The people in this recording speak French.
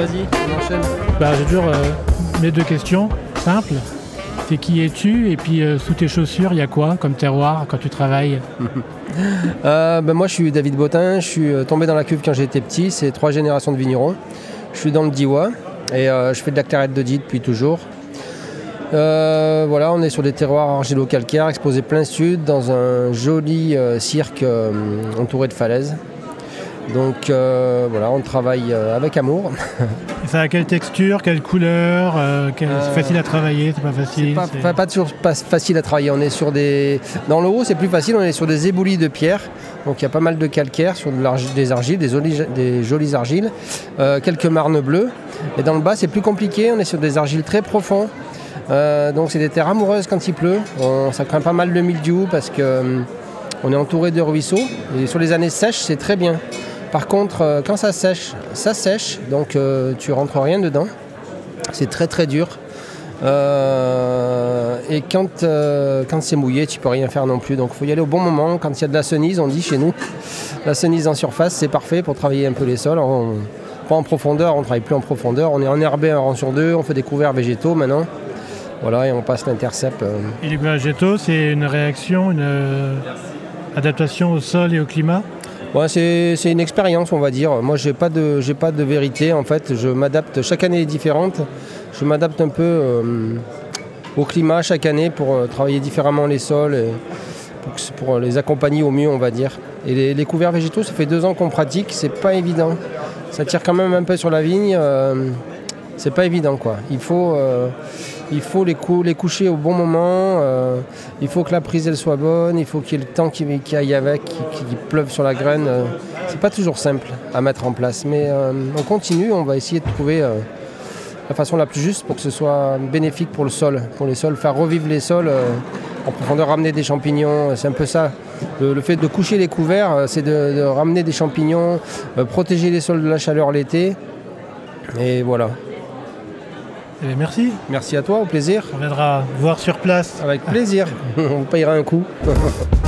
vas-y, on enchaîne. Bah, j'ai toujours euh, mes deux questions simples. C'est qui es-tu Et puis euh, sous tes chaussures, il y a quoi comme terroir quand tu travailles Euh, ben, moi, je suis David Botin. Je suis euh, tombé dans la cuve quand j'étais petit. C'est trois générations de vignerons. Je suis dans le Diois et euh, je fais de la clarette de Die depuis toujours. Euh, voilà, on est sur des terroirs argilo-calcaires exposés plein sud dans un joli euh, cirque euh, entouré de falaises. Donc euh, voilà, on travaille euh, avec amour. Et Ça a quelle texture, quelle couleur euh, C'est facile à travailler, c'est pas facile Pas, pas- pas toujours pas facile à travailler. On est sur des. Dans le haut, c'est plus facile. On est sur des éboulis de pierre. Donc il y a pas mal de calcaire sur de des argiles, des, jolies- des jolies argiles, quelques marnes bleues. Et dans le bas, c'est plus compliqué. On est sur des argiles très profonds. Donc c'est des terres amoureuses quand il pleut. On- ça craint pas mal de mildiou parce que hum, on est entouré de ruisseaux. Et sur les années sèches, c'est très bien. Par contre, euh, quand ça sèche, ça sèche. Donc euh, tu rentres rien dedans. C'est très très dur. Euh, et quand, quand c'est mouillé, tu peux rien faire non plus. Donc il faut y aller au bon moment. Quand il y a de la cenize, on dit chez nous, la cenize en surface, c'est parfait pour travailler un peu les sols. Pas en profondeur, on travaille plus en profondeur. On est enherbé un rang sur deux, on fait des couverts végétaux maintenant. Voilà, et on passe l'intercept. Et les végétaux, c'est une réaction, une adaptation au sol et au climat? C'est une expérience, on va dire. Moi, j'ai pas pas de vérité. En fait, je m'adapte. Chaque année est différente. Je m'adapte un peu euh, au climat chaque année pour euh, travailler différemment les sols, et pour, les accompagner au mieux, on va dire. Et les, les couverts végétaux, ça fait deux ans qu'on pratique. C'est pas évident. Ça tire quand même un peu sur la vigne. euh, c'est pas évident, quoi. Il faut, euh, il faut les, les coucher au bon moment. euh, il faut que la prise elle soit bonne. Il faut qu'il y ait le temps qui, qui aille avec, qu'il pleuve sur la graine. euh, c'est pas toujours simple à mettre en place, mais euh, on continue. On va essayer de trouver la façon la plus juste pour que ce soit bénéfique pour le sol, pour les sols, faire revivre les sols en profondeur, ramener des champignons. C'est un peu ça. Le, fait de coucher les couverts, c'est de, ramener des champignons, protéger les sols de la chaleur l'été. Et voilà. Eh bien, Merci, Merci à toi, au plaisir. on viendra voir sur place. Avec plaisir. On payera un coup.